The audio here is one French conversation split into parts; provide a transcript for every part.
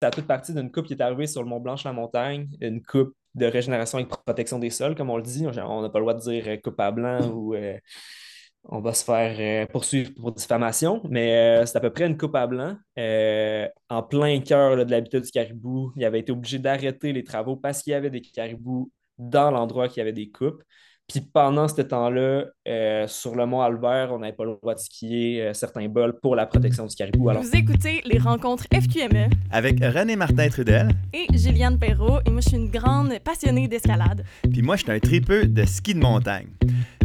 ça a toute partie d'une coupe qui est arrivée sur le Mont Blanche-la-Montagne, une coupe de régénération avec protection des sols, comme on le dit. On n'a pas le droit de dire euh, coupe à blanc ou euh, on va se faire euh, poursuivre pour diffamation, mais c'est à peu près une coupe à blanc. en plein cœur de l'habitat du caribou, il avait été obligé d'arrêter les travaux parce qu'il y avait des caribous dans l'endroit qui avait des coupes. Puis pendant ce temps-là, euh, sur le mont Albert, on n'avait pas le droit de skier euh, certains bols pour la protection du caribou. Alors... Vous écoutez les rencontres FQME avec René Martin Trudel et Juliane Perrault. Et moi, je suis une grande passionnée d'escalade. Puis moi, je suis un tripeux de ski de montagne.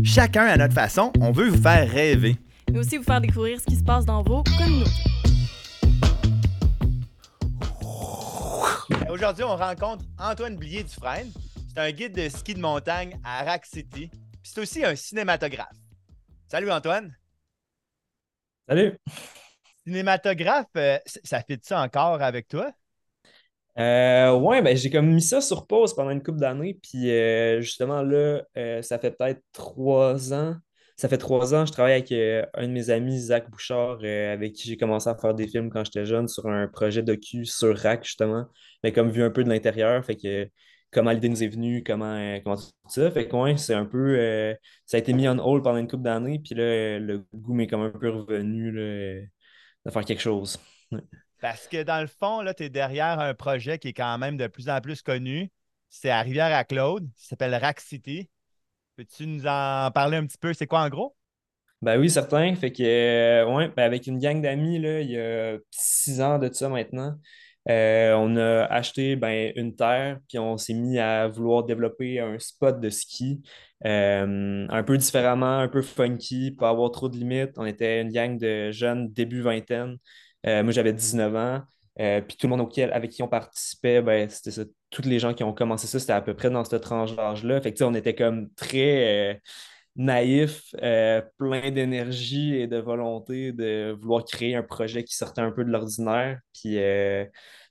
Chacun à notre façon, on veut vous faire rêver. Mais aussi vous faire découvrir ce qui se passe dans vos communautés. Aujourd'hui, on rencontre Antoine Blier du Frein. C'est un guide de ski de montagne à Rack City. c'est aussi un cinématographe. Salut Antoine. Salut. Cinématographe, euh, ça fait ça encore avec toi? Euh, ouais, ben, j'ai comme mis ça sur pause pendant une couple d'années. Puis euh, justement, là, euh, ça fait peut-être trois ans. Ça fait trois ans, je travaille avec un de mes amis, Zach Bouchard, avec qui j'ai commencé à faire des films quand j'étais jeune sur un projet docu sur RAC, justement, mais comme vu un peu de l'intérieur. Fait que comment l'idée nous est venue, comment, euh, comment tout ça. Fait que c'est un peu. Euh, ça a été mis en hold pendant une couple d'années, puis là, le goût m'est comme un peu revenu de faire quelque chose. Parce que dans le fond, là, tu es derrière un projet qui est quand même de plus en plus connu. C'est à Rivière-à-Claude. Ça s'appelle Rack City. Peux-tu nous en parler un petit peu? C'est quoi en gros? Ben oui, certain. Fait que, euh, ouais, ben avec une gang d'amis, il y a six ans de ça maintenant, euh, on a acheté ben, une terre, puis on s'est mis à vouloir développer un spot de ski euh, un peu différemment, un peu funky, pas avoir trop de limites. On était une gang de jeunes début vingtaine. Euh, moi, j'avais 19 ans. puis tout le monde avec qui on participait, ben, c'était ça. Tous les gens qui ont commencé ça, c'était à peu près dans cette tranche d'âge-là. Fait que, on était comme très naïfs, plein d'énergie et de volonté de vouloir créer un projet qui sortait un peu de l'ordinaire.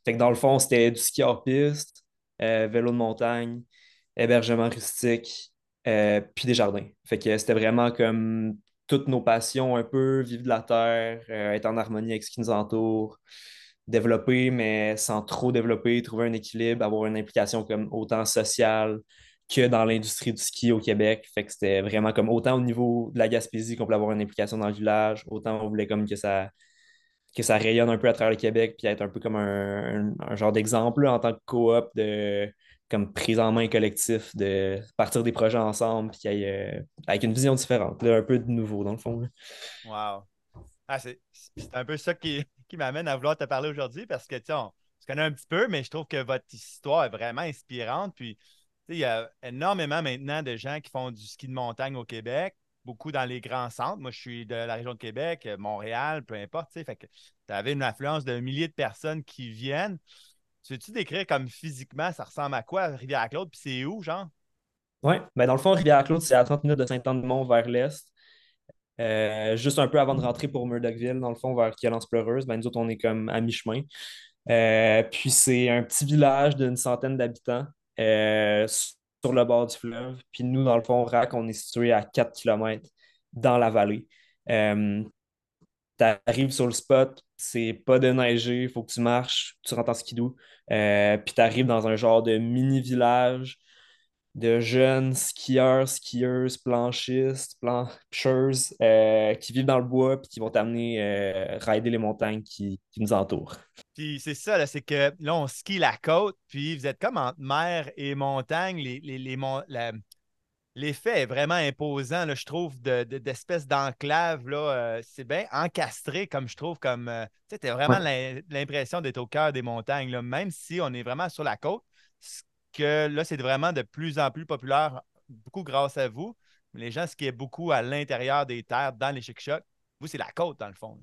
Fait que dans le fond, c'était du ski hors piste, euh, vélo de montagne, hébergement rustique, euh, puis des jardins. Fait que c'était vraiment comme toutes nos passions un peu, vivre de la terre, euh, être en harmonie avec ce qui nous entoure, développer, mais sans trop développer, trouver un équilibre, avoir une implication comme autant sociale que dans l'industrie du ski au Québec. Fait que c'était vraiment comme autant au niveau de la Gaspésie qu'on voulait avoir une implication dans le village, autant on voulait comme que ça que ça rayonne un peu à travers le Québec, puis être un peu comme un, genre d'exemple en tant que coop de comme prise en main collectif, de partir des projets ensemble, puis euh, avec une vision différente, un peu de nouveau dans le fond. Wow. Ah, c'est un peu ça qui, qui m'amène à vouloir te parler aujourd'hui parce que tu on se connaît un petit peu, mais je trouve que votre histoire est vraiment inspirante. Puis il y a énormément maintenant de gens qui font du ski de montagne au Québec beaucoup dans les grands centres. Moi, je suis de la région de Québec, euh, Montréal, peu importe. Tu avais une affluence de milliers de personnes qui viennent. Tu veux-tu décrire comme physiquement, ça ressemble à quoi, Rivière-Claude, puis c'est où, genre? Oui, ben dans le fond, Rivière-Claude, c'est à 30 minutes de Saint-Anne-de-Mont vers l'est. Euh, juste un peu avant de rentrer pour Murdochville, dans le fond, vers Violence Pleureuse, ben nous autres, on est comme à mi-chemin. Euh, puis c'est un petit village d'une centaine d'habitants sur le bord du fleuve. Puis nous, dans le fond, RAC, on est situé à 4 km dans la vallée. Euh, tu arrives sur le spot, c'est pas de neiger, il faut que tu marches, tu rentres en skidoo. Euh, puis tu arrives dans un genre de mini-village de jeunes skieurs, skieuses, planchistes, plancheuses euh, qui vivent dans le bois puis qui vont t'amener euh, rider les montagnes qui, nous entourent. Puis c'est ça, c'est que là, on skie la côte, puis vous êtes comme entre mer et montagne. Les, les, L'effet est vraiment imposant, là, je trouve, d'espèce de, d'enclave. Euh, c'est bien encastré, comme je trouve, comme. tu sais, vraiment l'impression d'être au cœur des montagnes, là, même si on est vraiment sur la côte que là, c'est vraiment de plus en plus populaire, beaucoup grâce à vous. Les gens ce qui est beaucoup à l'intérieur des terres, dans les chic-chocs. Vous, c'est la côte, dans le fond.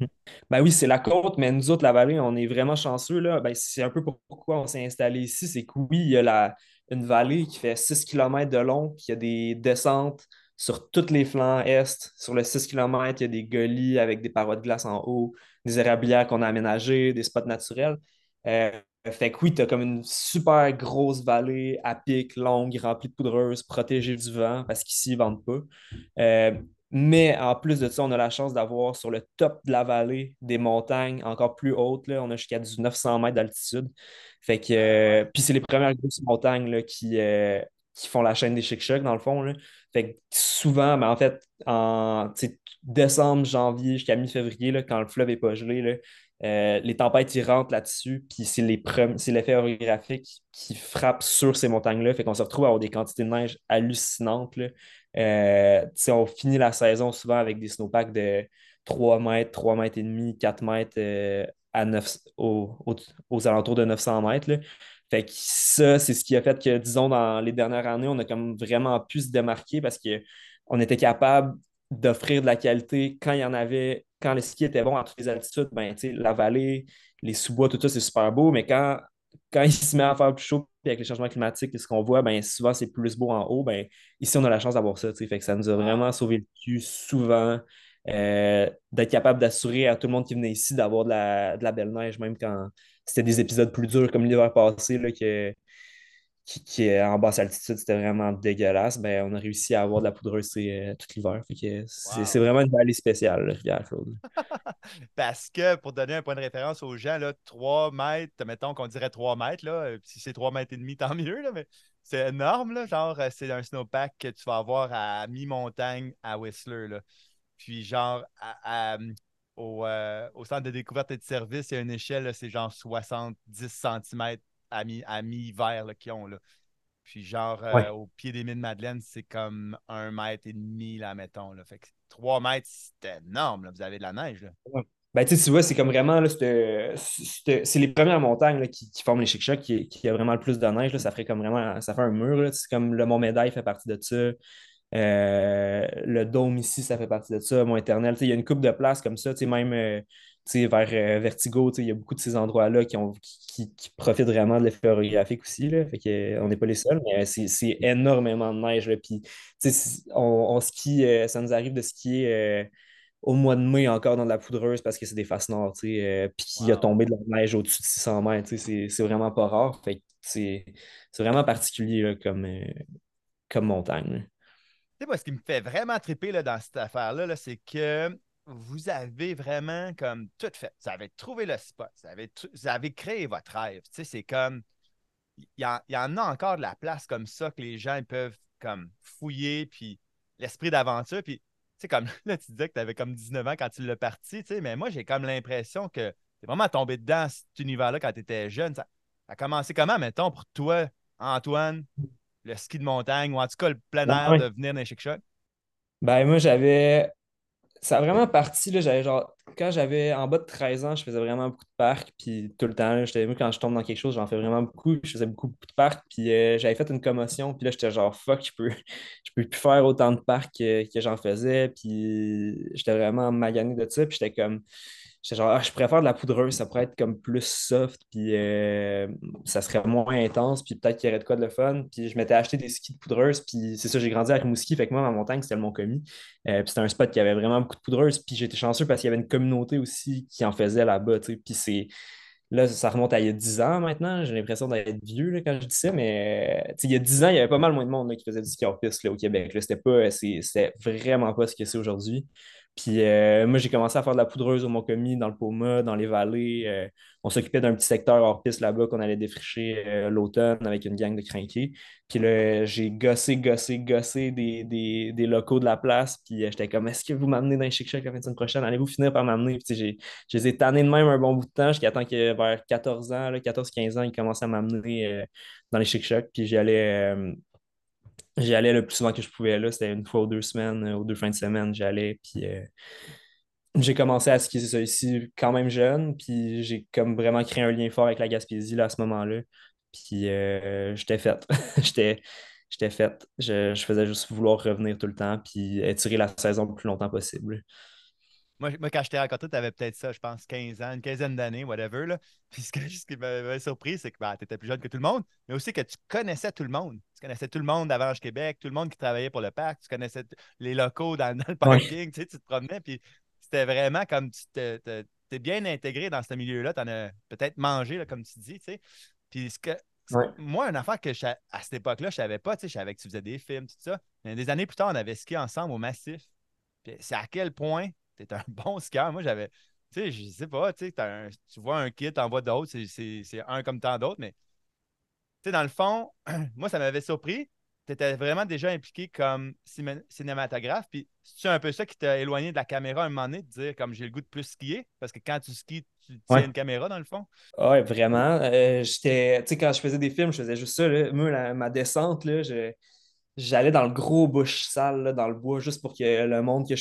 Ben oui, c'est la côte, mais nous autres, la vallée, on est vraiment chanceux. Là. Ben, c'est un peu pourquoi on s'est installé ici. C'est que oui, il y a une vallée qui fait 6 km de long, puis il y a des descentes sur tous les flancs est. Sur le 6 km, il y a des gullies avec des parois de glace en haut, des érablières qu'on a aménagées, des spots naturels. Euh, fait que oui, tu as comme une super grosse vallée à pic, longue, remplie de poudreuse, protégée du vent, parce qu'ici, ils vendent pas. Euh, Mais en plus de ça, on a la chance d'avoir sur le top de la vallée des montagnes encore plus hautes. Là. On a jusqu'à du 900 mètres d'altitude. Fait que, euh, puis c'est les premières grosses montagnes là, qui, euh, qui font la chaîne des Chic dans le fond. Là. Fait que souvent, ben, en fait, en décembre, janvier jusqu'à mi-février, quand le fleuve n'est pas gelé, euh, les tempêtes, ils rentrent là-dessus, puis c'est l'effet orographique qui frappe sur ces montagnes-là. Fait qu'on se retrouve à avoir des quantités de neige hallucinantes. Là. Euh, on finit la saison souvent avec des snowpacks de 3 mètres, 3 mètres et demi, 4 mètres euh, à 9, aux, alentours de 900 mètres. Fait que ça, c'est ce qui a fait que, disons, dans les dernières années, on a comme vraiment pu se démarquer parce qu'on était capable d'offrir de la qualité quand il y en avait, quand le ski était bon à toutes les altitudes, ben, la vallée, les sous-bois, tout ça, c'est super beau, mais quand, quand il se met à faire plus chaud, avec les changements climatiques, ce qu'on voit, ben, souvent c'est plus beau en haut, ben, ici on a la chance d'avoir ça, fait que ça nous a vraiment sauvé le cul souvent. Euh, d'être capable d'assurer à tout le monde qui venait ici d'avoir de la, de la belle neige, même quand c'était des épisodes plus durs comme l'hiver passé, là, que, qui, est en basse altitude, c'était vraiment dégueulasse, ben, on a réussi à avoir de la poudreuse euh, tout l'hiver. C'est vraiment une vallée spéciale, la Rivière-Claude. Parce que pour donner un point de référence aux gens, là, 3 mètres, mettons qu'on dirait 3 mètres, là, euh, si c'est 3 mètres et demi, tant mieux, là, mais c'est énorme. Là, genre, euh, c'est un snowpack que tu vas avoir à mi-montagne à Whistler. Là. Puis, genre, au, au, centre de découverte et de service, il y a une échelle, c'est genre 70 cm à mi-hiver qu'ils ont. Là. Puis genre, euh, au pied des mines Madeleine, c'est comme un mètre et demi, là, mettons. Là. Fait que trois mètres, c'est énorme. Là. Vous avez de la neige. Là. Ben, tu vois, c'est comme vraiment, c'est les premières montagnes là, qui, forment les chic qui, qui a vraiment le plus de neige. Là. Ça ferait comme vraiment, ça fait un mur. C'est comme le Mont Médaille fait partie de ça. Euh, le dôme ici, ça fait partie de ça. Mont Éternel, il y a une coupe de place comme ça. Même, euh, vers euh, Vertigo, il y a beaucoup de ces endroits-là qui, qui, profitent vraiment de l'effet orographique aussi. Là. Fait que, euh, on n'est pas les seuls, mais c'est énormément de neige. Là. Puis, on, on, skie, euh, ça nous arrive de skier au mois de mai encore dans de la poudreuse parce que c'est des faces nord, puis qu'il y a tombé de la neige au-dessus de 600 mètres. C'est vraiment pas rare. Fait c'est vraiment particulier comme, comme montagne. Moi, ce qui me fait vraiment triper là, dans cette affaire-là, c'est que vous avez vraiment comme tout fait. Vous avez trouvé le spot. Vous avez, créé votre rêve. Tu sais, c'est comme. Il y, en a encore de la place comme ça que les gens peuvent comme fouiller, puis l'esprit d'aventure. Puis, tu sais, comme là, tu disais que tu avais comme 19 ans quand tu l'as parti, tu sais, mais moi, j'ai comme l'impression que tu es vraiment tombé dedans, cet univers-là, quand tu étais jeune. Ça, a commencé comment, mettons, pour toi, Antoine, le ski de montagne, ou en tout cas le plein air de venir dans les chic Ben, moi, j'avais ça a vraiment parti, là, j'avais genre, quand j'avais en bas de 13 ans, je faisais vraiment beaucoup de parcs, puis tout le temps, j'étais, moi, quand je tombe dans quelque chose, j'en fais vraiment beaucoup, je faisais beaucoup, beaucoup de parcs, puis euh, j'avais fait une commotion, puis là, j'étais genre, fuck, je peux, je peux plus faire autant de parcs que, que j'en faisais, puis j'étais vraiment magané de ça, puis j'étais comme, Genre, ah, je préfère de la poudreuse, ça pourrait être comme plus soft, puis euh, ça serait moins intense, puis peut-être qu'il y aurait de quoi de le fun. Puis je m'étais acheté des skis de poudreuse, puis c'est ça, j'ai grandi avec Rimouski, fait que moi, ma montagne, c'était le Mont-Commis. Euh, puis c'était un spot qui avait vraiment beaucoup de poudreuse, puis j'étais chanceux parce qu'il y avait une communauté aussi qui en faisait là-bas. Puis c'est. Là, ça remonte à il y a 10 ans maintenant. J'ai l'impression d'être vieux là, quand je dis ça, mais il y a 10 ans, il y avait pas mal moins de monde qui faisait du ski hors piste au Québec. C'était c'était vraiment pas ce que c'est aujourd'hui. Puis euh, moi, j'ai commencé à faire de la poudreuse au Mont-Commis, dans le Poma, dans les vallées. Euh, on s'occupait d'un petit secteur hors piste là-bas qu'on allait défricher euh, l'automne avec une gang de crinqués. Puis là, j'ai gossé, gossé, gossé des, des, locaux de la place. Puis j'étais comme, est-ce que vous m'amenez dans les chic la fin de semaine prochaine? Allez-vous finir par m'amener? Puis je les ai tannés de même un bon bout de temps jusqu'à temps que vers 14 ans, 14-15 ans, ils commençaient à m'amener dans les chic Puis j'y allais J'y allais le plus souvent que je pouvais là. C'était une fois ou deux semaines, ou deux fins de semaine, j'allais. Puis euh, j'ai commencé à skier ça ici quand même jeune. Puis j'ai comme vraiment créé un lien fort avec la Gaspésie là, à ce moment-là. Puis euh, j'étais faite. j'étais, j'étais faite. Je, je, faisais juste vouloir revenir tout le temps puis étirer la saison le plus longtemps possible. Moi, quand je t'ai rencontré, tu avais peut-être ça, je pense, 15 ans, une quinzaine d'années, whatever. Là. Puis ce, qui m'avait surpris, c'est que bah, tu étais plus jeune que tout le monde, mais aussi que tu connaissais tout le monde. Tu connaissais tout le monde d'Avange Québec, tout le monde qui travaillait pour le parc, tu connaissais les locaux dans, le parking, tu, sais, tu te promenais, puis c'était vraiment comme tu t'es bien intégré dans ce milieu-là, tu en as peut-être mangé, là, comme tu dis, tu sais. Puis ce que, moi, une affaire que à cette époque-là, je savais pas, tu sais, je savais que tu faisais des films, tout ça. Mais des années plus tard, on avait skié ensemble au Massif. c'est à quel point tu es un bon skieur. Moi, j'avais, tu sais, je sais pas, tu vois un kit, en vois d'autres, c'est un comme tant d'autres, mais tu sais, dans le fond, moi, ça m'avait surpris. Tu étais vraiment déjà impliqué comme cinématographe. Puis, c'est un peu ça qui t'a éloigné de la caméra un moment donné, de dire comme j'ai le goût de plus skier? Parce que quand tu skis, tu tiens une caméra dans le fond? Oui, vraiment. Euh, j'étais, tu sais, quand je faisais des films, je faisais juste ça. Moi, ma descente, là, je, j'allais dans le gros bush sale, dans le bois, juste pour que le monde, que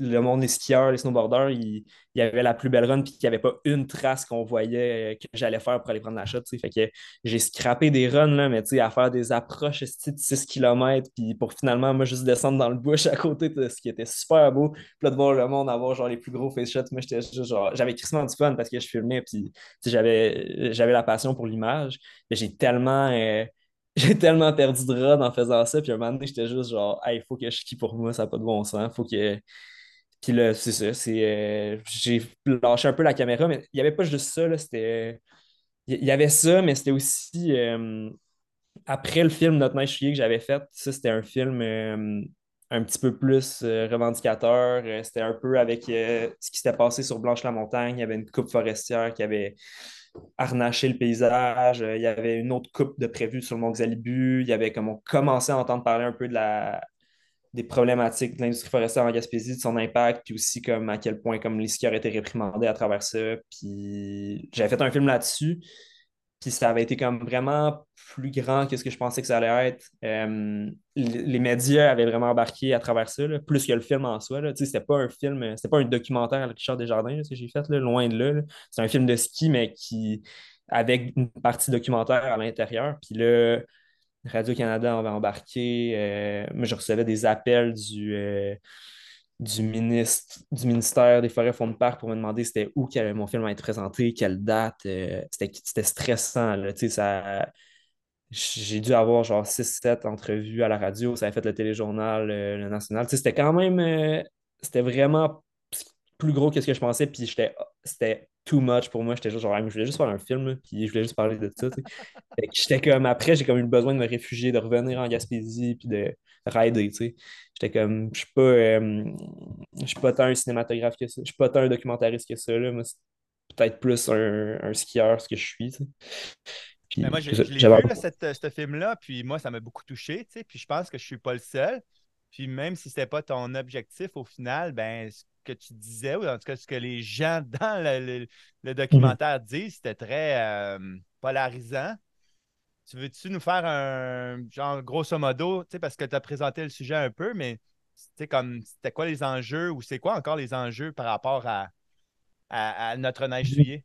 le monde des skieurs, les snowboarders, il, y avait la plus belle run, puis qu'il n'y avait pas une trace qu'on voyait euh, que j'allais faire pour aller prendre la shot. Fait que j'ai scrappé des runs, là, mais à faire des approches de 6 km, puis pour finalement, moi, juste descendre dans le bush à côté de ce qui était super beau. Puis là, de voir le monde avoir genre les plus gros face shots, moi, j'étais genre, j'avais crissement du fun parce que je filmais, puis j'avais, j'avais la passion pour l'image. J'ai tellement. Euh, j'ai tellement perdu de run en faisant ça. Puis un moment donné, j'étais juste genre, il faut que je skie pour moi, ça n'a pas de bon sens. Faut que. Puis là, c'est ça. Euh, j'ai lâché un peu la caméra, mais il n'y avait pas juste ça. C'était. Il y avait ça, mais c'était aussi. Euh, après le film Notre Neige que j'avais fait, ça, c'était un film euh, un petit peu plus revendicateur. c'était un peu avec ce qui s'était passé sur Blanche-la-Montagne. Il y avait une coupe forestière qui avait harnacher le paysage. Euh, il y avait une autre coupe de prévu sur le Mont Xalibu. Il y avait comme on commençait à entendre parler un peu de la, des problématiques de l'industrie forestière en Gaspésie, de son impact, puis aussi comme à quel point comme les étaient réprimandés à travers ça. Puis j'avais fait un film là-dessus. Puis ça avait été comme vraiment plus grand que ce que je pensais que ça allait être. Euh, les médias avaient vraiment embarqué à travers ça, plus que le film en soi. C'était pas un film, c'était pas un documentaire avec Richard Desjardins ce que j'ai fait, loin de là. C'est un film de ski, mais qui avec une partie documentaire à l'intérieur. Puis là, Radio-Canada avait embarqué. Euh, moi, je recevais des appels du. Euh, du, ministre, du ministère des Forêts Fonds de Parc pour me demander c'était où mon film allait être présenté, quelle date. Euh, c'était stressant. Là, ça, j'ai dû avoir genre 6-7 entrevues à la radio. Ça a fait le téléjournal, euh, le national. C'était quand même. Euh, c'était vraiment plus gros que ce que je pensais. Puis c'était too much pour moi. J'étais juste genre, je voulais juste faire un film, puis je voulais juste parler de ça. J'étais comme, après, j'ai comme eu besoin de me réfugier, de revenir en Gaspésie, puis de rider, tu sais. J'étais comme, je suis pas, euh, je suis pas tant un cinématographe que ça, je suis pas tant un documentariste que ça, là. Moi, c'est peut-être plus un, un, skieur, ce que je suis, tu sais. Puis, moi, j'ai vu, ce film-là, puis moi, ça m'a beaucoup touché, tu sais, puis je pense que je suis pas le seul. Puis même si c'était pas ton objectif, au final, ben, que tu disais, ou en tout cas ce que les gens dans le, mhm. documentaire disent, c'était très euh, polarisant. Tu veux-tu nous faire un genre grosso modo, parce que tu as présenté le sujet un peu, mais comme c'était quoi les enjeux ou c'est quoi encore les enjeux par rapport à, à, notre neige souillée?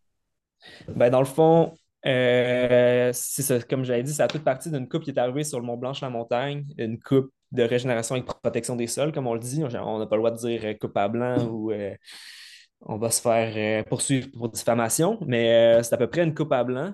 Ben, dans le fond, euh, c'est comme j'avais dit, c'est à toute partie d'une coupe qui est arrivée sur le Mont Blanc-la-Montagne, une coupe de régénération et protection des sols, comme on le dit. On n'a pas le droit de dire euh, coupe à blanc ou euh, on va se faire poursuivre pour diffamation, mais c'est à peu près une coupe à blanc.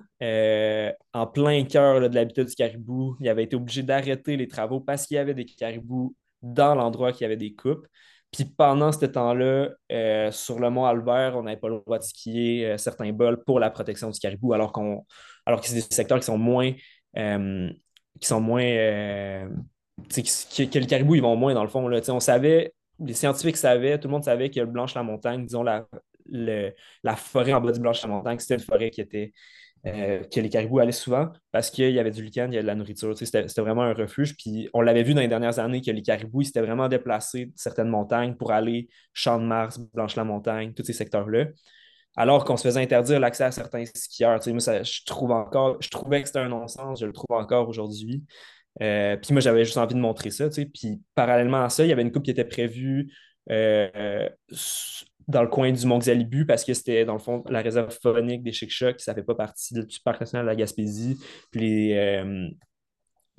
en plein cœur de l'habitat du caribou, il avait été obligé d'arrêter les travaux parce qu'il y avait des caribous dans l'endroit qui avait des coupes. Puis pendant ce temps-là, euh, sur le mont Albert, on n'avait pas le droit de skier euh, certains bols pour la protection du caribou, alors, qu'on, alors que c'est des secteurs qui sont moins. Euh, qui sont moins. que, le caribou, ils vont moins dans le fond. Là. On savait, les scientifiques savaient, tout le monde savait que Blanche-la-Montagne, disons, la, la forêt en bas du Blanche-la-Montagne, c'était une forêt qui était euh, que les caribous allaient souvent parce qu'il y avait du lichen, il y avait de la nourriture. C'était vraiment un refuge. Puis on l'avait vu dans les dernières années que les caribous s'étaient vraiment déplacés de certaines montagnes pour aller Champ de Mars, Blanche-la-Montagne, tous ces secteurs-là. Alors qu'on se faisait interdire l'accès à certains skieurs. moi, je, trouve encore, je trouvais que c'était un non-sens, je le trouve encore aujourd'hui. Euh, puis moi, j'avais juste envie de montrer ça. Puis parallèlement à ça, il y avait une coupe qui était prévue euh, dans le coin du Mont Xalibu parce que c'était, dans le fond, la réserve phonique des Chic-Chocs, ça ne fait pas partie du parc national de la Gaspésie. Puis, euh,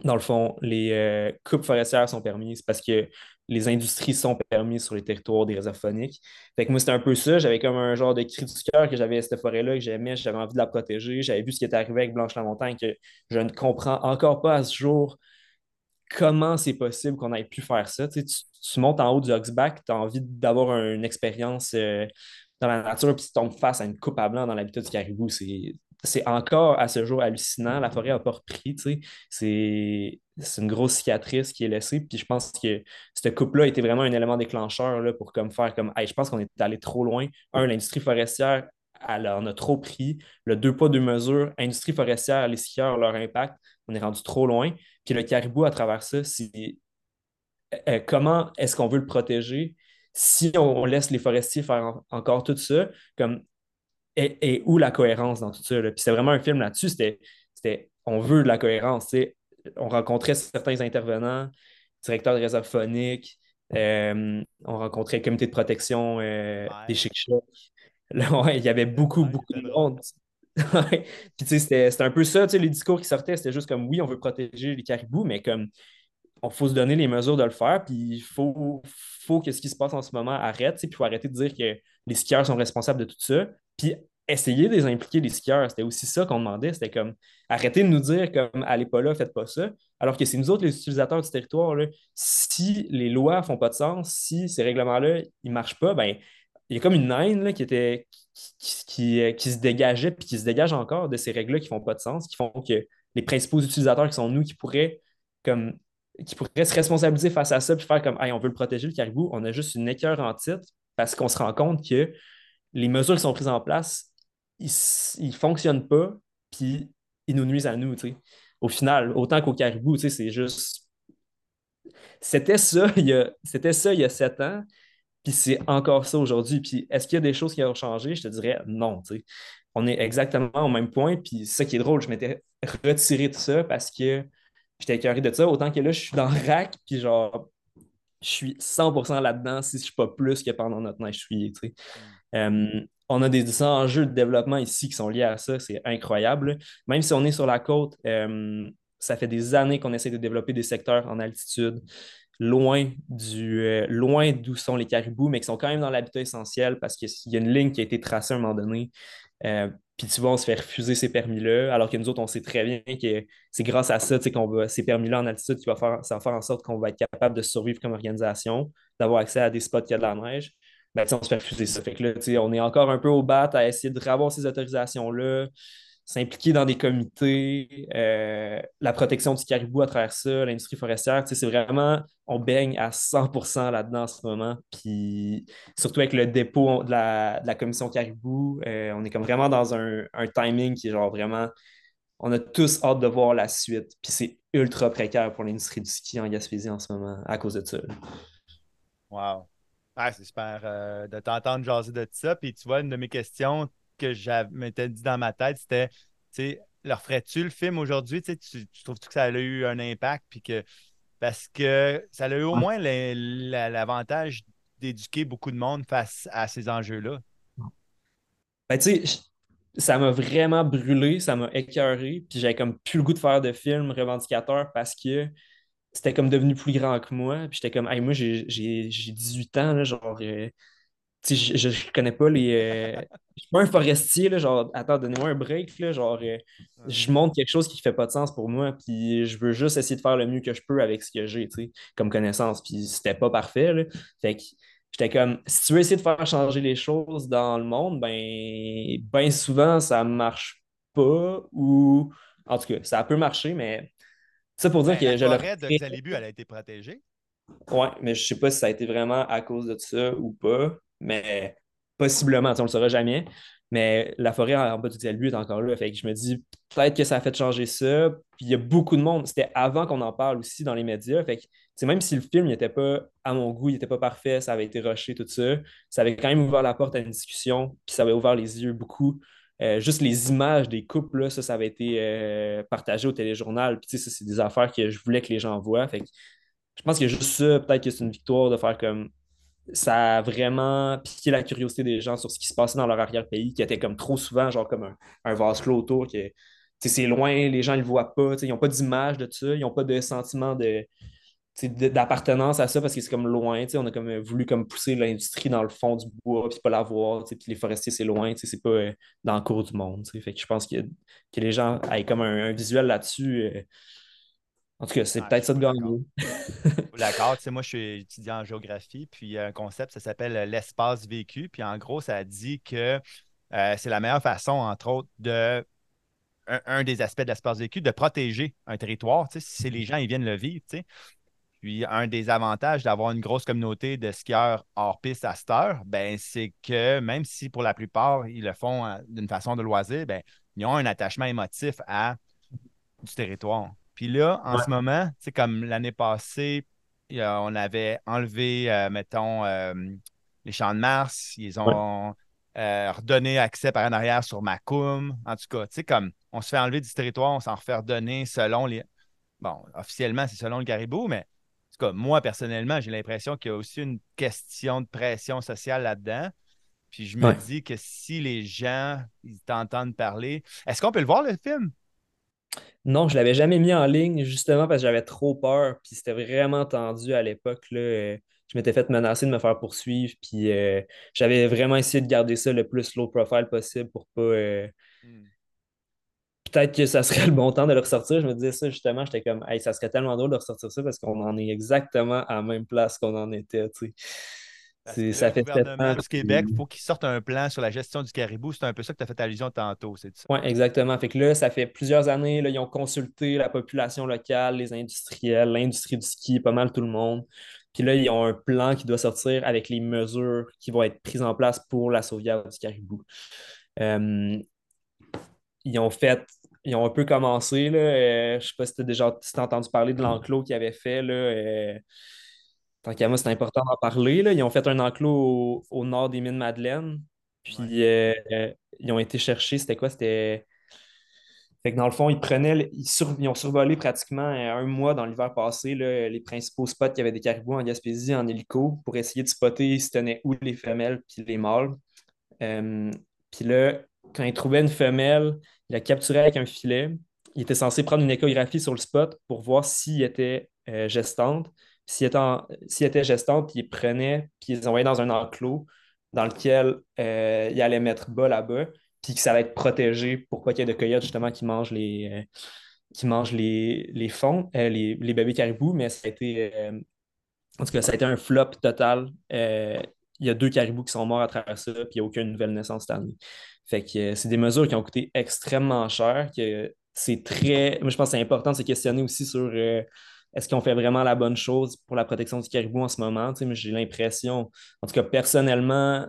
dans le fond, les coupes forestières sont permises parce que les industries sont permises sur les territoires des réserves phoniques. Fait que moi, c'était un peu ça. J'avais comme un genre de cri du cœur que j'avais cette forêt-là, que j'aimais, j'avais envie de la protéger. J'avais vu ce qui était arrivé avec Blanche-la-Montagne, que je ne comprends encore pas à ce jour comment c'est possible qu'on ait pu faire ça? Tu, montes en haut du Oxback, tu as envie d'avoir une expérience euh, dans la nature, puis tu tombes face à une coupe à blanc dans l'habitat du caribou. C'est encore à ce jour hallucinant. La forêt n'a pas repris. C'est une grosse cicatrice qui est laissée. Puis je pense que ce couple-là était vraiment un élément déclencheur là, pour comme faire comme je pense qu'on est allé trop loin. Un, l'industrie forestière, elle en a trop pris. Le deux pas, deux mesures, industrie forestière, les skieurs, leur impact, on est rendu trop loin. Puis le caribou à travers ça, c'est euh, comment est-ce qu'on veut le protéger si on, laisse les forestiers faire encore tout ça? Comme et, où la cohérence dans tout ça? Puis c'est vraiment un film là-dessus. C'était on veut de la cohérence. On rencontrait certains intervenants, directeurs de réserve phonique, euh, on rencontrait le comité de protection euh, des chic Là, il y avait beaucoup, beaucoup de monde. Puis tu sais, c'était un peu ça, tu sais, les discours qui sortaient, c'était juste comme oui, on veut protéger les caribous, mais comme on faut se donner les mesures de le faire, puis il faut, faut que ce qui se passe en ce moment arrête, puis il faut arrêter de dire que les skieurs sont responsables de tout ça, puis essayer de les impliquer, les skieurs. C'était aussi ça qu'on demandait, c'était comme arrêtez de nous dire comme allez pas là, faites pas ça, alors que c'est nous autres, les utilisateurs du territoire, là, si les lois font pas de sens, si ces règlements-là, ils marchent pas, ben il y a comme une haine là, qui, était, qui, qui, se dégageait, puis qui se dégage encore de ces règles-là qui font pas de sens, qui font que les principaux utilisateurs qui sont nous, qui pourraient comme qui pourrait se responsabiliser face à ça puis faire comme hey, on veut le protéger le caribou, on a juste une écœur en titre parce qu'on se rend compte que les mesures qui sont prises en place, ils ne fonctionnent pas, puis ils nous nuisent à nous. Au final, autant qu'au caribou, c'est juste. C'était ça, il y a... c'était ça il y a sept ans, puis c'est encore ça aujourd'hui. Puis est-ce qu'il y a des choses qui ont changé? Je te dirais non. On est exactement au même point, puis ça qui est drôle, je m'étais retiré de ça parce que j'étais écœuré de ça. Autant que là, je suis dans le rack, puis genre, je suis 100% là-dedans si je suis pas plus que pendant notre neige sais. Mm. Euh, on a des enjeux de développement ici qui sont liés à ça, c'est incroyable. Même si on est sur la côte, euh, ça fait des années qu'on essaie de développer des secteurs en altitude, loin du euh, loin d'où sont les caribous, mais qui sont quand même dans l'habitat essentiel parce qu'il y a une ligne qui a été tracée à un moment donné. Puis tu vois, on se fait refuser ces permis-là, alors que nous autres, on sait très bien que c'est grâce à ça, qu'on va, ces permis-là en altitude, qui va faire, ça va faire en sorte qu'on va être capable de survivre comme organisation, d'avoir accès à des spots qui a de la neige. Ben, on se fait refuser ça. Fait que là, on est encore un peu au bat à essayer de avoir ces autorisations-là s'impliquer dans des comités, euh, la protection du caribou à travers ça, l'industrie forestière, c'est vraiment, on baigne à 100% là-dedans en ce moment. Puis surtout avec le dépôt de la, commission caribou, euh, on est comme vraiment dans un, timing qui est genre vraiment, on a tous hâte de voir la suite. Puis c'est ultra précaire pour l'industrie du ski en Gaspésie en ce moment à cause de ça. Wow. c'est super euh, de t'entendre jaser de ça. Puis tu vois, une de mes questions, que je m'étais dit dans ma tête, c'était, tu sais, leur ferais-tu le film aujourd'hui? Tu, tu, trouves -tu que ça a eu un impact? Puis que, parce que ça a eu au moins l'avantage d'éduquer beaucoup de monde face à ces enjeux-là. Ben, tu sais, ça m'a vraiment brûlé, ça m'a écœuré, puis j'avais comme plus le goût de faire de films revendicateurs parce que c'était comme devenu plus grand que moi. Puis j'étais comme, hey, moi, j'ai 18 ans, là, genre, euh, je, je, connais pas les. Euh, je suis pas un forestier, là, genre, attends, donnez-moi un break, là, genre, euh, je montre quelque chose qui fait pas de sens pour moi, puis je veux juste essayer de faire le mieux que je peux avec ce que j'ai, tu sais, comme connaissance, puis c'était pas parfait, là. Fait que j'étais comme, si tu veux essayer de faire changer les choses dans le monde, ben, ben souvent, ça marche pas, ou, en tout cas, ça peut marcher, mais ça pour dire ben, que la forêt de Xalibu, elle a été protégée. Ouais, mais je sais pas si ça a été vraiment à cause de ça ou pas mais possiblement, on ne le saura jamais. Mais la forêt en bas du Xalbu est encore là. Fait que je me dis, peut-être que ça a fait changer ça. Puis il y a beaucoup de monde. C'était avant qu'on en parle aussi dans les médias. Fait que, même si le film n'était pas à mon goût, il n'était pas parfait, ça avait été rushé, tout ça, ça avait quand même ouvert la porte à une discussion. Puis ça avait ouvert les yeux beaucoup. Euh, juste les images des couples, ça, ça avait été euh, partagé au téléjournal. Puis, ça, c'est des affaires que je voulais que les gens voient. Fait que, je pense que juste ça, peut-être que c'est une victoire de faire comme ça a vraiment piqué la curiosité des gens sur ce qui se passait dans leur arrière-pays, qui était comme trop souvent, genre comme un, un vase clos autour, que c'est loin, les gens ne le voient pas, ils n'ont pas d'image de ça, ils n'ont pas de sentiment de d'appartenance à ça parce que c'est comme loin, on a comme voulu comme pousser l'industrie dans le fond du bois puis pas la voir, puis les forestiers c'est loin, c'est pas euh, dans le cours du monde. Fait que je pense que, que les gens aient comme un, visuel là-dessus. Euh, en tout cas, c'est peut-être ça de gagner. D'accord. Tu sais, moi, je suis étudiant en géographie, puis il y a un concept, ça s'appelle euh, l'espace vécu. Puis en gros, ça dit que euh, c'est la meilleure façon, entre autres, de un, des aspects de l'espace vécu, de protéger un territoire, si les gens ils viennent le vivre. Puis un des avantages d'avoir une grosse communauté de skieurs hors piste à cette heure, ben, c'est que même si pour la plupart, ils le font euh, d'une façon de loisir, ben, ils ont un attachement émotif à du territoire. Puis là, en ce moment, c'est comme l'année passée, on avait enlevé, euh, mettons, euh, les champs de Mars, ils ont redonné accès par en arrière sur Macum. En tout cas, tu sais, comme on se fait enlever du territoire, on s'en refait redonner selon les. Bon, officiellement, c'est selon le caribou, mais moi, personnellement, j'ai l'impression qu'il y a aussi une question de pression sociale là-dedans. Puis je me dis que si les gens ils t'entendent parler. Est-ce qu'on peut le voir, le film? Non, je ne l'avais jamais mis en ligne, justement parce que j'avais trop peur. Puis c'était vraiment tendu à l'époque. Je m'étais fait menacer de me faire poursuivre. Puis euh, j'avais vraiment essayé de garder ça le plus low profile possible pour pas. Euh, hmm peut-être que ça serait le bon temps de le ressortir. Je me disais ça justement, j'étais comme, hey, ça serait tellement drôle de ressortir ça parce qu'on en est exactement à la même place qu'on en était. Sais. ça le fait gouvernement du Québec, il faut qu'il sorte un plan sur la gestion du caribou. C'est un peu ça que tu as fait allusion tantôt, c'est ça? Oui, exactement. Fait que là, ça fait plusieurs années, là, ils ont consulté la population locale, les industriels, l'industrie du ski, pas mal tout le monde. Puis là, ils ont un plan qui doit sortir avec les mesures qui vont être prises en place pour la sauvegarde du caribou. Euh, ils ont fait ils ont un peu commencé. Là, euh, je sais pas si tu as déjà entendu parler de l'enclos qu'ils avaient fait. Là, euh, tant qu'à moi, c'est important d'en parler. Là. Ils ont fait un enclos au, nord des mines Madeleine. Puis euh, ils ont été chercher, c'était quoi? C'était. Fait que dans le fond, ils prenaient, ils, ont survolé pratiquement un mois dans l'hiver passé les principaux spots qui avaient des caribous en Gaspésie en hélico pour essayer de spotter se tenaient où les femelles puis les mâles. puis là, quand ils trouvaient une femelle, il la capturé avec un filet. Il était censé prendre une échographie sur le spot pour voir s'il était euh, gestante. S'il était, était, gestante, il prenait, puis ils envoyaient dans un enclos dans lequel euh, il allait mettre bas là-bas, puis que ça allait être protégé pour pas qu'il y ait de coyotes justement qui mangent les, euh, qui mangent les, les fonds, les, bébés caribous, mais ça a été, en tout cas, ça a été un flop total. il y a deux caribous qui sont morts à travers ça, puis il n'y a aucune nouvelle naissance cette année. Fait que euh, c'est des mesures qui ont coûté extrêmement cher. Que c'est très. Moi, je pense que c'est important de se questionner aussi sur euh, est-ce qu'on fait vraiment la bonne chose pour la protection du caribou en ce moment? j'ai l'impression, en tout cas personnellement,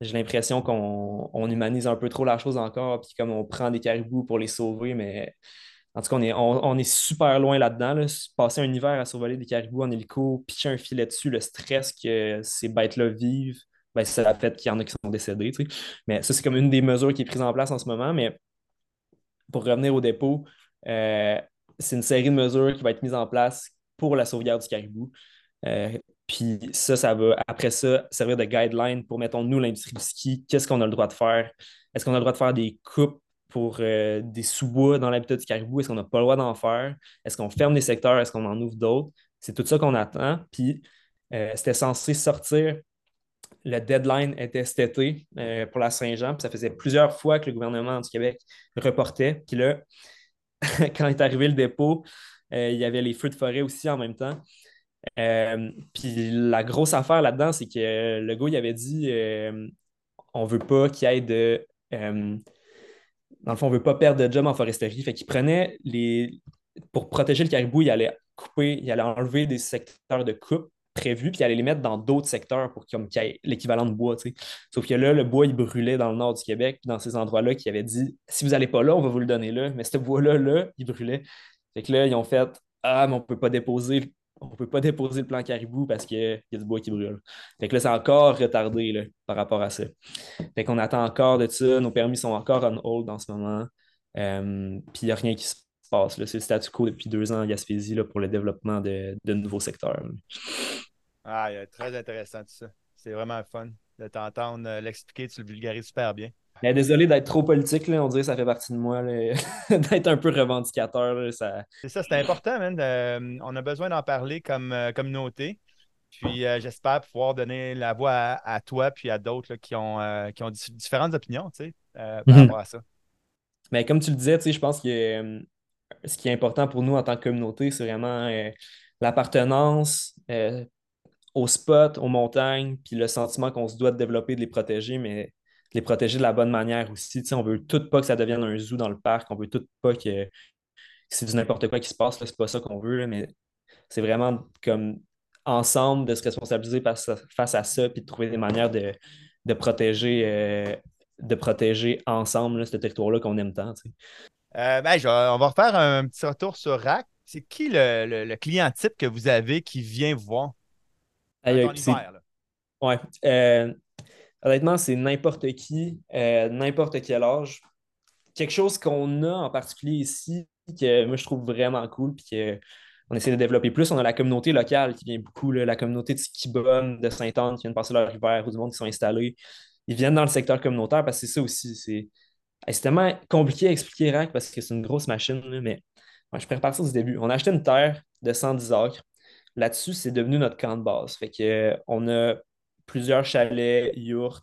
j'ai l'impression qu'on humanise un peu trop la chose encore, puis comme on prend des caribous pour les sauver, mais en tout cas, on est, on, est super loin là-dedans. Passer un hiver à survoler des caribous en hélico, pitcher un filet dessus, le stress que ces bêtes-là vivent, ben, c'est la fait qu'il y en a qui sont décédés. Mais ça, c'est comme une des mesures qui est prise en place en ce moment. Mais pour revenir au dépôt, euh, c'est une série de mesures qui va être mise en place pour la sauvegarde du caribou. Euh, puis ça, ça va, après ça, servir de guideline pour, mettons, nous, l'industrie du ski, qu'est-ce qu'on a le droit de faire? Est-ce qu'on a le droit de faire des coupes pour euh, des sous-bois dans l'habitat du caribou? Est-ce qu'on n'a pas le droit d'en faire? Est-ce qu'on ferme des secteurs? Est-ce qu'on en ouvre d'autres? C'est tout ça qu'on attend. Puis c'était censé sortir le deadline était cet été euh, pour la Saint-Jean. ça faisait plusieurs fois que le gouvernement du Québec reportait. Puis là, quand est arrivé le dépôt, euh, il y avait les feux de forêt aussi en même temps. Euh, puis la grosse affaire là-dedans, c'est que le gars, il avait dit on veut pas qu'il y ait de. dans le fond, on veut pas perdre de job en foresterie. Fait qu'il prenait les. Pour protéger le caribou, il allait couper, il allait enlever des secteurs de coupe prévu, puis aller les mettre dans d'autres secteurs pour qu'il y ait l'équivalent de bois. Sauf que là, le bois, il brûlait dans le nord du Québec, dans ces endroits-là, qui avaient dit si vous n'allez pas là, on va vous le donner là. Mais ce bois-là, là, il brûlait. Fait que là, ils ont fait Ah, mais on ne peut pas déposer. On peut pas déposer le plan caribou parce qu'il y a du bois qui brûle. Fait que là, c'est encore retardé par rapport à ça. Fait qu'on attend encore de ça. Nos permis sont encore on hold en ce moment. Euh, puis il n'y a rien qui se passe. C'est le statu quo depuis deux ans à Gaspésie là, pour le développement de nouveaux secteurs. Ah, très intéressant tout ça. C'est vraiment fun de t'entendre euh, l'expliquer. Tu le vulgarises super bien. désolé d'être trop politique, là. on dirait que ça fait partie de moi, d'être un peu revendicateur. ça... C'est ça, c'est important, man. Euh, on a besoin d'en parler comme euh, communauté. Puis j'espère pouvoir donner la voix à, toi puis à d'autres qui ont, qui ont différentes opinions tu sais, par mhm. rapport à ça. Mais comme tu le disais, je pense que ce qui est important pour nous en tant que communauté, c'est vraiment l'appartenance, au spot, aux montagnes, puis le sentiment qu'on se doit de développer, de les protéger, mais les protéger de la bonne manière aussi. On veut tout pas que ça devienne un zoo dans le parc. On veut tout pas que, c'est du n'importe quoi qui se passe. C'est pas ça qu'on veut, mais c'est vraiment comme ensemble de se responsabiliser face à ça puis de trouver des manières de, protéger, euh, de protéger ensemble ce territoire-là qu'on aime tant. Euh, ben, on va refaire un petit retour sur RAC. C'est qui le, client type que vous avez qui vient voir? Oui. Euh, honnêtement, c'est n'importe qui, euh, n'importe quel âge. Quelque chose qu'on a en particulier ici, que moi je trouve vraiment cool, puis qu'on essaie de développer plus, on a la communauté locale qui vient beaucoup, la communauté de Skibon, de Sainte-Anne qui viennent passer leur hiver, ou du monde qui sont installés. Ils viennent dans le secteur communautaire parce que c'est ça aussi. C'est tellement compliqué à expliquer, RAC, parce que c'est une grosse machine, mais je préfère partir du début. On a acheté une terre de 110 acres. Là-dessus, c'est devenu notre camp de base. Que, euh, on a plusieurs chalets, yurts,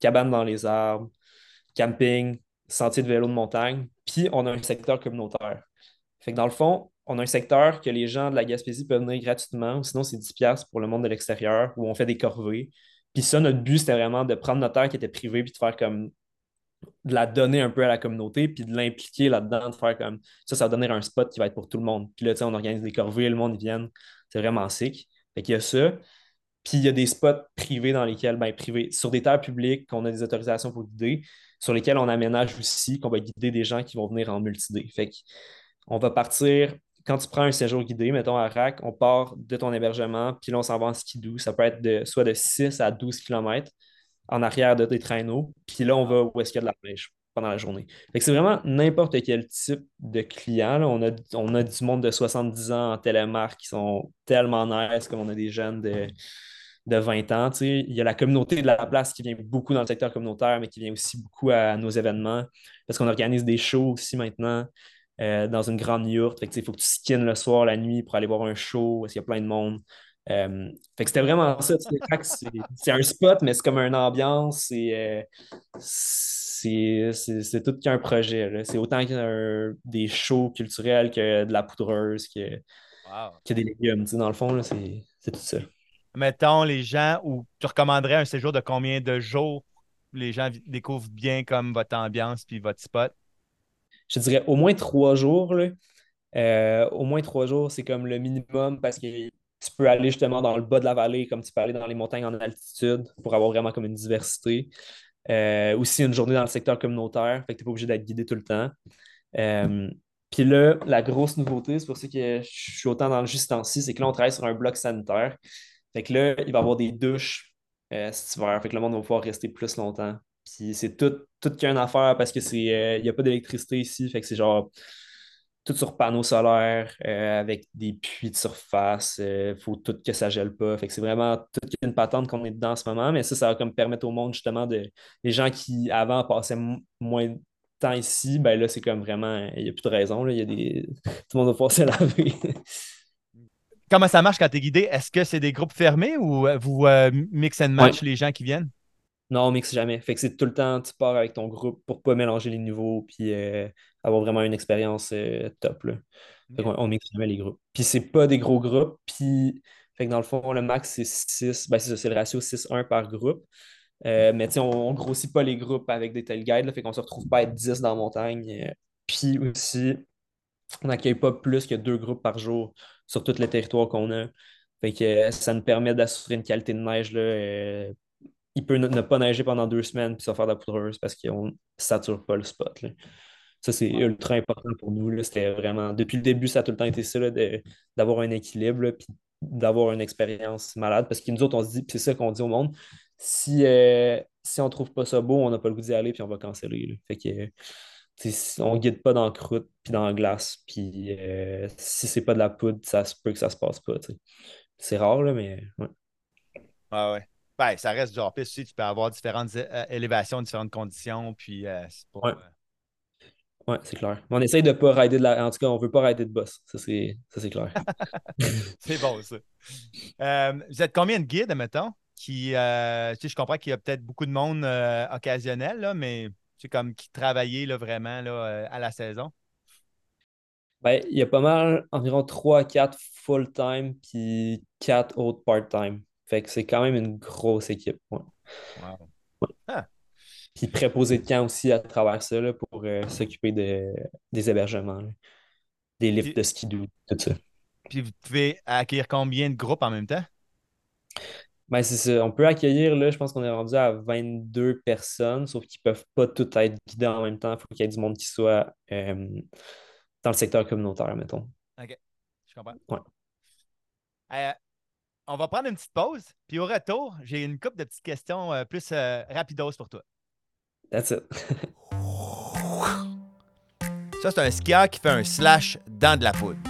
cabanes dans les arbres, camping, sentiers de vélo de montagne, puis on a un secteur communautaire. Fait dans le fond, on a un secteur que les gens de la Gaspésie peuvent venir gratuitement, sinon c'est 10$ pour le monde de l'extérieur, où on fait des corvées. Puis ça, notre but, c'était vraiment de prendre notre terre qui était privée, puis de faire comme de la donner un peu à la communauté, puis de l'impliquer là-dedans, de faire comme ça, ça va donner un spot qui va être pour tout le monde. Puis là, tu sais, on organise des corvées, le monde, ils. C'est vraiment sick. Fait qu'il y a ça. Puis il y a des spots privés dans lesquels, ben privés, sur des terres publiques qu'on a des autorisations pour guider, sur lesquels on aménage aussi, qu'on va guider des gens qui vont venir en multi Fait qu'on va partir, quand tu prends un séjour guidé, mettons à RAC, on part de ton hébergement, puis là, on s'en va en skidoo. Ça peut être de, soit de 6 à 12 km en arrière de tes traîneaux. Puis là, on va où est-ce qu'il y a de la neige pendant la journée. c'est vraiment n'importe quel type de client. On, a, on a du monde de 70 ans en télémarque qui sont tellement nice, comme on a des jeunes de, de 20 ans. Il y a la communauté de la place qui vient beaucoup dans le secteur communautaire, mais qui vient aussi beaucoup à, nos événements. Parce qu'on organise des shows aussi maintenant. Euh, dans une grande yourte. il faut que tu skines le soir, la nuit pour aller voir un show, parce qu'il y a plein de monde. Euh, fait que c'était vraiment ça. C'est un spot, mais c'est comme une ambiance. C'est euh, tout qu'un projet. C'est autant que des shows culturels que de la poudreuse, que, que des légumes. dans le fond, c'est tout ça. Mettons les gens où tu recommanderais un séjour de combien de jours? Les gens découvrent bien comme votre ambiance puis votre spot? Je dirais au moins trois jours. Euh, au moins trois jours, c'est comme le minimum parce que tu peux aller justement dans le bas de la vallée, comme tu peux aller dans les montagnes en altitude pour avoir vraiment comme une diversité. Euh, aussi une journée dans le secteur communautaire, fait que tu n'es pas obligé d'être guidé tout le temps. Euh, puis là, la grosse nouveauté, c'est pour ça que je suis autant dans le juste ci c'est que là, on travaille sur un bloc sanitaire. Fait que là, il va y avoir des douches euh, cet hiver. Fait que le monde va pouvoir rester plus longtemps. Puis c'est tout, tout qu'une affaire parce que c'est il n'y a pas d'électricité ici. Fait que c'est genre tout sur panneaux solaires, euh, avec des puits de surface. Il euh, faut tout que ça gèle pas. Fait que c'est vraiment toute une patente qu'on est dedans en ce moment. Mais ça, ça va comme permettre au monde justement de. Les gens qui avant passaient moins de temps ici, ben là, c'est comme vraiment. Il n'y a plus de raison. Là. Y a des... Tout le monde va pouvoir se laver. Comment ça marche quand tu es guidé? Est-ce que c'est des groupes fermés ou euh, vous mix and match les gens qui viennent? Non, on mixe jamais. Fait que c'est tout le temps, tu pars avec ton groupe pour pas mélanger les niveaux puis euh, avoir vraiment une expérience euh, top. Là. Fait on, mixe jamais les groupes. Puis c'est pas des gros groupes. Puis fait que dans le fond, le max, c'est 6. Ben, c'est le ratio 6-1 par groupe. Euh, mais on, on grossit pas les groupes avec des tels guides. fait qu'on se retrouve pas à être 10 dans la montagne. Puis aussi, on n'accueille pas plus que deux groupes par jour sur tout le territoire qu'on a. Fait que ça nous permet d'assurer une qualité de neige là, il peut ne, pas neiger pendant deux semaines puis ça faire de la poudreuse parce qu'on ne sature pas le spot. Ça, c'est ultra important pour nous. C'était vraiment. Depuis le début, ça a tout le temps été ça, d'avoir un équilibre puis d'avoir une expérience malade. Parce que nous autres, on se dit, puis c'est ça qu'on dit au monde, si, euh, si on ne trouve pas ça beau, on n'a pas le goût d'y aller, puis on va canceller. Fait que on ne guide pas dans la croûte puis dans la glace. Puis euh, si c'est pas de la poudre, ça se peut que ça se passe pas. C'est rare, là, mais ouais. Ah ouais. Ben, ça reste du hors-piste aussi. Tu peux avoir différentes euh, élévations, différentes conditions. Puis, euh, c'est ouais. Euh, c'est clair. On essaye de ne pas rider de la. En tout cas, on ne veut pas rider de boss. Ça, c'est, clair. c'est bon, ça. vous êtes combien de guides, mettons? Qui, je comprends qu'il y a peut-être beaucoup de monde occasionnel, là, mais c'est comme qui travaillait là, vraiment là, à la saison? Ben, il y a pas mal, environ 3 à 4 full-time, puis 4 autres part-time. Fait que c'est quand même une grosse équipe. Ah. Puis préposer de camp aussi à travers ça là, pour euh, s'occuper de, des hébergements, là. des lifts Puis- de skidoo, tout ça. Puis vous pouvez accueillir combien de groupes en même temps? Ben, c'est ça. On peut accueillir, là, je pense qu'on est rendu à 22 personnes, sauf qu'ils ne peuvent pas toutes être guidés en même temps. Il faut qu'il y ait du monde qui soit euh, dans le secteur communautaire, mettons. Je comprends. Ouais. Euh, on va prendre une petite pause. Puis au retour, j'ai une couple de petites questions euh, plus euh, rapidos pour toi. That's it. Ça, c'est un skieur qui fait un slash dans de la poudre.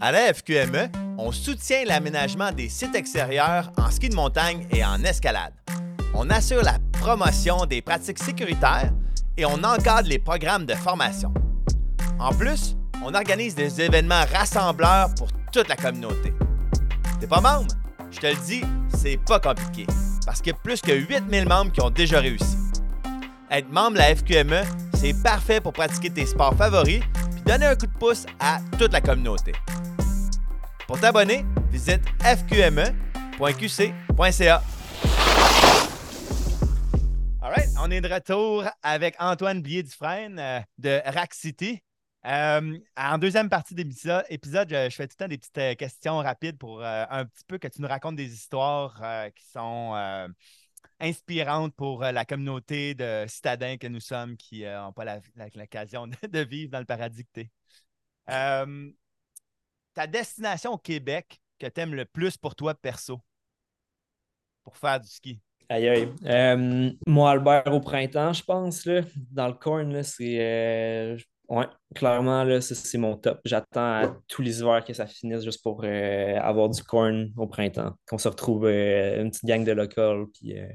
À la FQME, on soutient l'aménagement des sites extérieurs en ski de montagne et en escalade. On assure la promotion des pratiques sécuritaires et on encadre les programmes de formation. En plus, on organise des événements rassembleurs pour toute la communauté. T'es pas membre? Je te le dis, c'est pas compliqué. Parce qu'il y a plus que 8000 membres qui ont déjà réussi. Être membre de la FQME, c'est parfait pour pratiquer tes sports favoris puis donner un coup de pouce à toute la communauté. Pour t'abonner, visite fqme.qc.ca. Alright, on est de retour avec Antoine Blier-Dufresne euh, de Rack City. Euh, en deuxième partie d'épisode, épisode, je, fais tout le temps des petites euh, questions rapides pour euh, un petit peu que tu nous racontes des histoires qui sont inspirantes pour la communauté de citadins que nous sommes qui n'ont pas l'occasion de, vivre dans le paradis que tu es. ta destination au Québec que tu aimes le plus pour toi perso? Pour faire du ski? Aïe, aïe. Moi, Albert, au printemps, je pense, là, dans le corn, c'est. Ouais, clairement, là, ça, c'est mon top. J'attends à tous les hivers que ça finisse juste pour euh, avoir du corn au printemps. Qu'on se retrouve euh, une petite gang de locals, puis euh,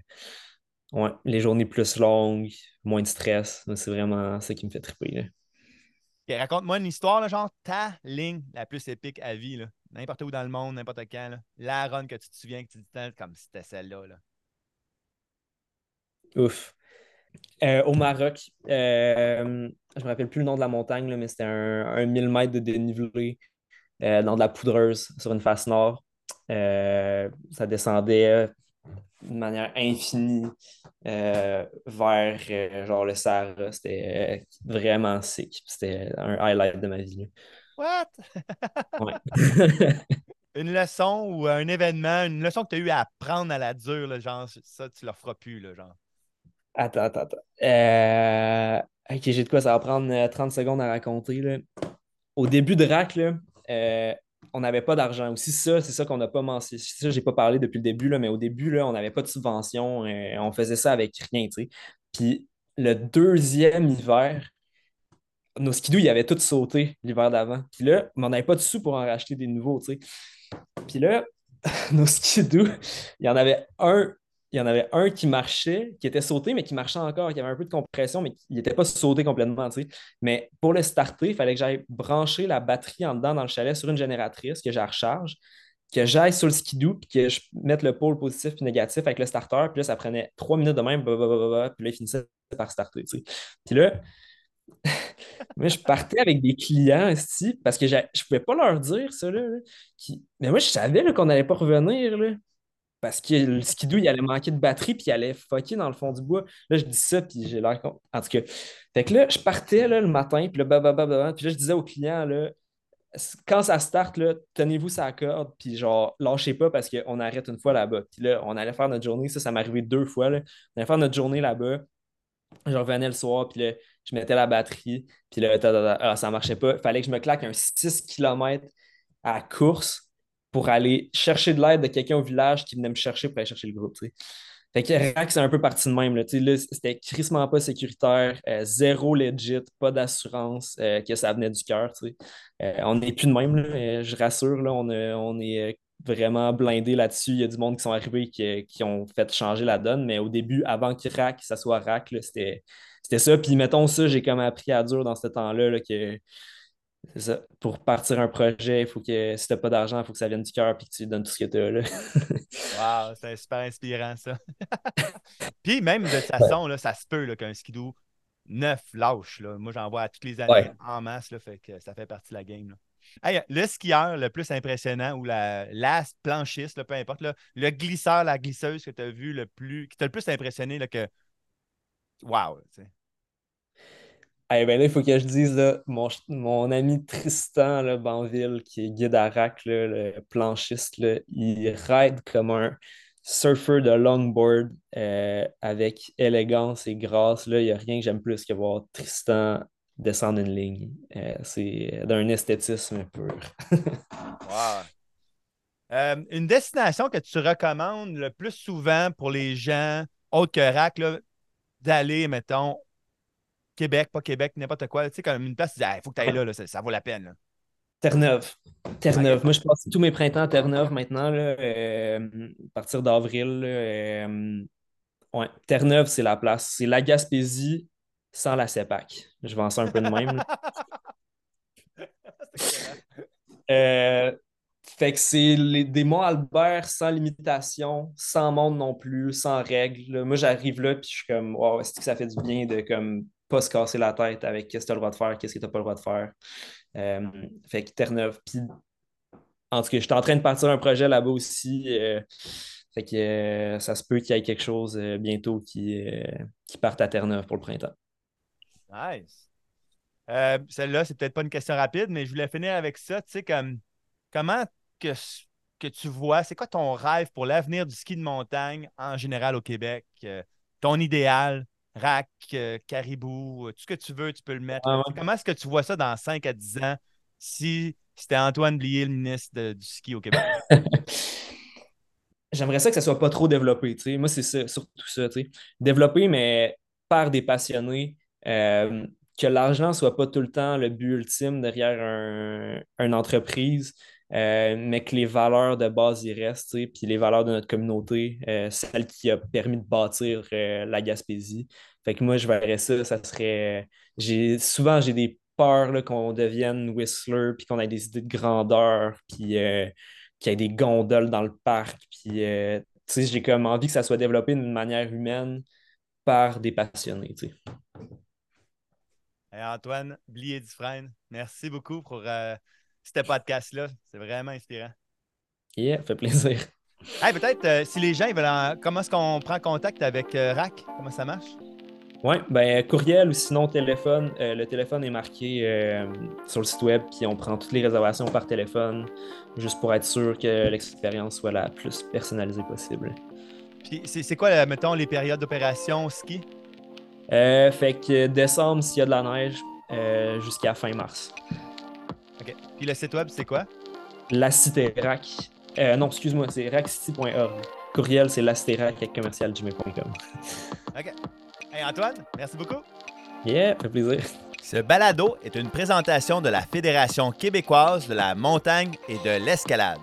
ouais, les journées plus longues, moins de stress. C'est vraiment ça qui me fait triper. Raconte-moi une histoire, là, genre ta ligne la plus épique à vie, là. n'importe où dans le monde, n'importe quand. là. La run que tu te souviens que tu dis comme c'était celle-là. Là. Ouf. Au Maroc, je me rappelle plus le nom de la montagne, là, mais c'était un, un 1000 mètres de dénivelé euh, dans de la poudreuse sur une face nord. Euh, ça descendait de manière infinie euh, vers genre le Sahara. C'était vraiment sick. C'était un highlight de ma vie. What? Ouais. Une leçon ou un événement, une leçon que tu as eu à apprendre à la dure, là, genre ça, tu ne le feras plus. Là, genre. Attends, attends, attends. Euh, Ok, j'ai de quoi, ça va prendre euh, 30 secondes à raconter. là. Au début de RAC, euh, on n'avait pas d'argent. Aussi, ça, c'est ça qu'on n'a pas mentionné. Ça, j'ai pas parlé depuis le début, là, mais au début, là, on n'avait pas de subvention. euh, on faisait ça avec rien. Puis le deuxième hiver, nos skidoo, ils avaient tout sauté l'hiver d'avant. Puis là, on n'avait pas de sous pour en racheter des nouveaux. Puis là, nos skidoo, il y en avait un il y en avait un qui marchait, qui était sauté, mais qui marchait encore, qui avait un peu de compression, mais qui n'était pas sauté complètement. Mais pour le starter, il fallait que j'aille brancher la batterie en dedans dans le chalet sur une génératrice, que la recharge, que j'aille sur le skidoo, puis que je mette le pôle positif et négatif avec le starter. Puis là, ça prenait trois minutes de même, blablabla, puis là, il finissait par starter. tu sais. Puis là, moi, je partais avec des clients ici, parce que je ne pouvais pas leur dire ça. Là, qui... Mais moi, je savais qu'on n'allait pas revenir. Là. Parce que le skidoo, il allait manquer de batterie, puis il allait fucker dans le fond du bois. Là, je dis ça, puis j'ai l'air con. En tout cas, fait que là, je partais là, le matin, puis là, puis là, je disais aux clients, là, quand ça start, tenez-vous sa corde, puis genre, lâchez pas parce qu'on arrête une fois là-bas. Puis là, on allait faire notre journée, ça, ça m'est arrivé deux fois. Là. On allait faire notre journée là-bas. Je revenais le soir, puis là, je mettais la batterie, puis là, ah, ça marchait pas. Fallait que je me claque un 6 km à course pour aller chercher de l'aide de quelqu'un au village qui venait me chercher pour aller chercher le groupe. tu sais. Fait que RAC, c'est un peu parti de même. Là, là, c'était crissement pas sécuritaire, euh, zéro legit, pas d'assurance, euh, que ça venait du cœur. Euh, on n'est plus de même, là, je rassure, là, on, on est vraiment blindé là-dessus. Il y a du monde qui sont arrivés qui, qui ont fait changer la donne, mais au début, avant que RAC, ça soit RAC, c'était ça. Puis mettons ça, j'ai comme appris à dur dans ce temps-là là, que c'est ça. Pour partir un projet, il faut que si t'as pas d'argent, il faut que ça vienne du cœur et que tu donnes tout ce que tu as. Là. Wow, c'est super inspirant, ça. Puis même de toute façon, là, ça se peut là, qu'un skidoo neuf lâche. Là. Moi, j'en vois à toutes les années Ouais. en masse, là, fait que ça fait partie de la game. là. Hey, le skieur le plus impressionnant ou la, la planchiste, là, peu importe, là, le glisseur, la glisseuse que tu as vu le plus, qui t'a le plus impressionné, là, que wow. tu sais. Eh ben là, il faut que je dise, là, mon, mon ami Tristan là, Banville, qui est guide à rack, le planchiste, là, il ride comme un surfer de longboard euh, avec élégance et grâce. Là, il n'y a rien que j'aime plus que voir Tristan descendre une ligne. Euh, c'est d'un esthétisme pur. Wow. Euh, une destination que tu recommandes le plus souvent pour les gens, autres que RAC, là, d'aller, mettons, Québec, pas Québec, n'importe quoi. Tu sais, comme une place, il faut que tu ailles là, là, ça, ça vaut la peine. là. Terre-Neuve. Terre-Neuve. Moi, je passe tous mes printemps à Terre-Neuve maintenant, là, euh, à partir d'avril. euh, ouais. Terre-Neuve, c'est la place. C'est la Gaspésie sans la CEPAC. Je vends ça un peu de même. Euh, fait que c'est des monts Albert sans limitation, sans monde non plus, sans règles. Moi, j'arrive là, puis je suis comme, wow, est-ce que ça fait du bien de comme pas se casser la tête avec qu'est-ce que tu as le droit de faire, qu'est-ce que tu n'as pas le droit de faire. Euh, fait que Terre-Neuve. Puis, en tout cas, je suis en train de partir un projet là-bas aussi. euh, fait que euh, ça se peut qu'il y ait quelque chose bientôt qui, qui parte à Terre-Neuve pour le printemps. Nice. Celle-là, c'est peut-être pas une question rapide, mais je voulais finir avec ça. Tu sais, comme comment que, que tu vois, c'est quoi ton rêve pour l'avenir du ski de montagne en général au Québec? Ton idéal, rack, euh, caribou, euh, tout ce que tu veux, tu peux le mettre. Ah ouais. Comment est-ce que tu vois ça dans 5 à 10 ans si c'était Antoine Blier, le ministre de- du ski au Québec? J'aimerais ça que ça soit pas trop développé. Moi, c'est ça, surtout ça. Développé, mais par des passionnés. euh, que l'argent soit pas tout le temps le but ultime derrière un- une entreprise, euh, mais que les valeurs de base y restent, puis les valeurs de notre communauté, euh, celle qui a permis de bâtir euh, la Gaspésie. Fait que moi, je verrais ça, ça serait... J'ai, souvent, j'ai des peurs qu'on devienne Whistler, puis qu'on ait des idées de grandeur, puis... euh, qu'il y ait des gondoles dans le parc. Puis, j'ai comme envie que ça soit développé d'une manière humaine par des passionnés, tu sais. Hey, Antoine Blier Dufresne, merci beaucoup pour ce podcast-là. C'est vraiment inspirant. Yeah, fait plaisir. Hey, peut-être euh, si les gens ils veulent en- comment est-ce qu'on prend contact avec euh, RAC? Comment ça marche? Ouais, ben courriel ou sinon téléphone. Euh, le téléphone est marqué sur le site web, puis on prend toutes les réservations par téléphone, juste pour être sûr que l'expérience soit la plus personnalisée possible. Puis c'est quoi, mettons, les périodes d'opération ski? Fait que décembre, s'il y a de la neige, jusqu'à fin mars. Puis le site web, c'est quoi? La Cité Rack. Euh, non, excuse-moi, c'est rackcity.org. Courriel, c'est laciterac avec commercialgmail.com. OK. Hey, Antoine, merci beaucoup. Yeah, fait plaisir. Ce balado est une présentation de la Fédération québécoise de la montagne et de l'escalade.